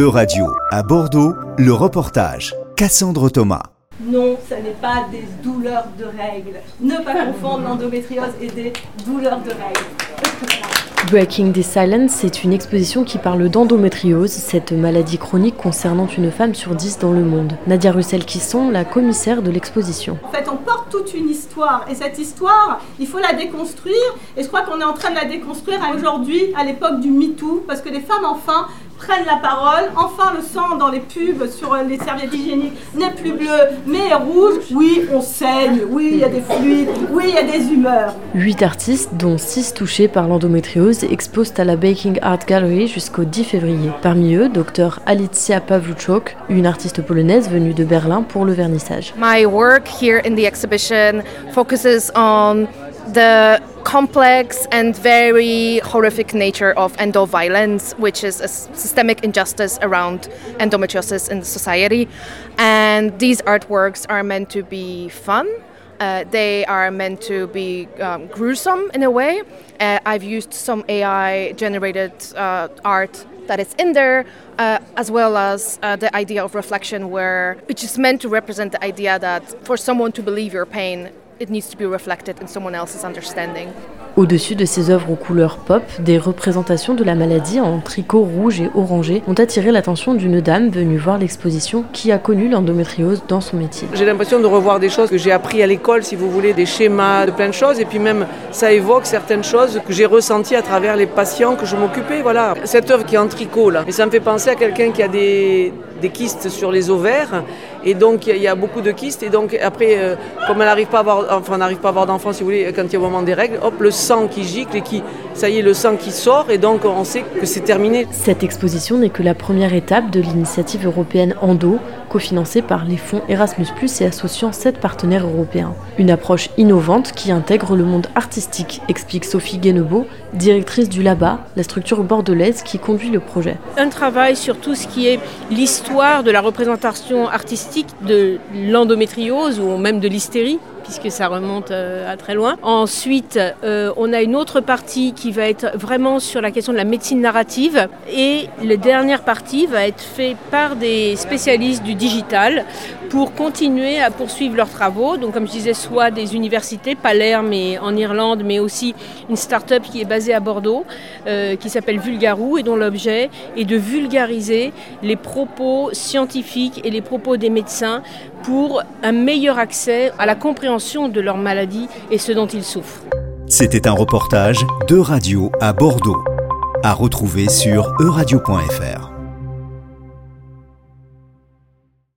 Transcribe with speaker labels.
Speaker 1: E-Radio, à Bordeaux, le reportage. Cassandre Thomas.
Speaker 2: Non, ce n'est pas des douleurs de règles. Ne pas confondre l'endométriose et des douleurs de règles.
Speaker 3: Breaking the Silence, c'est une exposition qui parle d'endométriose, cette maladie chronique concernant une femme sur dix dans le monde. Nadia Russell-Kisson, la commissaire de l'exposition.
Speaker 2: En fait, on porte toute une histoire et cette histoire, il faut la déconstruire et je crois qu'on est en train de la déconstruire aujourd'hui, à l'époque du MeToo, parce que les femmes, enfin, prennent la parole. Enfin, le sang dans les pubs sur les serviettes hygiéniques n'est plus bleu, mais est rouge. Oui, on saigne. Oui, il y a des fluides. Oui, il y a des humeurs.
Speaker 3: Huit artistes, dont six touchés par l'endométriose, exposent à la Baking Art Gallery jusqu'au 10 février. Parmi eux, Dr Alicia Pawluczok, une artiste polonaise venue de Berlin pour le vernissage.
Speaker 4: My work here in the exhibition focuses on the complex and very horrific nature of endoviolence, which is a systemic injustice around endometriosis in society. And these artworks are meant to be fun. Uh, they are meant to be um, gruesome in a way. Uh, I've used some AI generated uh, art that is in there, uh, as well as uh, the idea of reflection, where which is meant to represent the idea that for someone to believe your pain, it needs to be reflected in someone else's understanding.
Speaker 3: Au-dessus de ces œuvres aux couleurs pop, des représentations de la maladie en tricot rouge et orangé ont attiré l'attention d'une dame venue voir l'exposition qui a connu l'endométriose dans son métier.
Speaker 5: J'ai l'impression de revoir des choses que j'ai appris à l'école, si vous voulez, des schémas, de plein de choses, et puis même ça évoque certaines choses que j'ai ressenties à travers les patients que je m'occupais. Voilà, cette œuvre qui est en tricot là, et ça me fait penser à quelqu'un qui a des, des kystes sur les ovaires. Et donc il y a beaucoup de kystes. Et donc après euh, comme elle n'arrive pas à avoir enfin pas avoir si vous voulez quand il y a au moment des règles hop le sang qui gicle et qui ça y est le sang qui sort et donc on sait que c'est terminé.
Speaker 3: Cette exposition n'est que la première étape de l'initiative européenne Endo cofinancée par les fonds Erasmus+ et associant sept partenaires européens. Une approche innovante qui intègre le monde artistique, explique Sophie Guénebeau, directrice du LABA, la structure bordelaise qui conduit le projet.
Speaker 6: Un travail sur tout ce qui est l'histoire de la représentation artistique de l'endométriose ou même de l'hystérie puisque ça remonte euh, à très loin. Ensuite, euh, on a une autre partie qui va être vraiment sur la question de la médecine narrative et la dernière partie va être faite par des spécialistes du digital pour continuer à poursuivre leurs travaux. Donc comme je disais, soit des universités, Palerme et en Irlande, mais aussi une start-up qui est basée à Bordeaux, euh, qui s'appelle Vulgarou et dont l'objet est de vulgariser les propos scientifiques et les propos des médecins pour un meilleur accès à la compréhension de leur maladie et ce dont ils souffrent.
Speaker 1: C'était un reportage de radio à Bordeaux, à retrouver sur euradio.fr.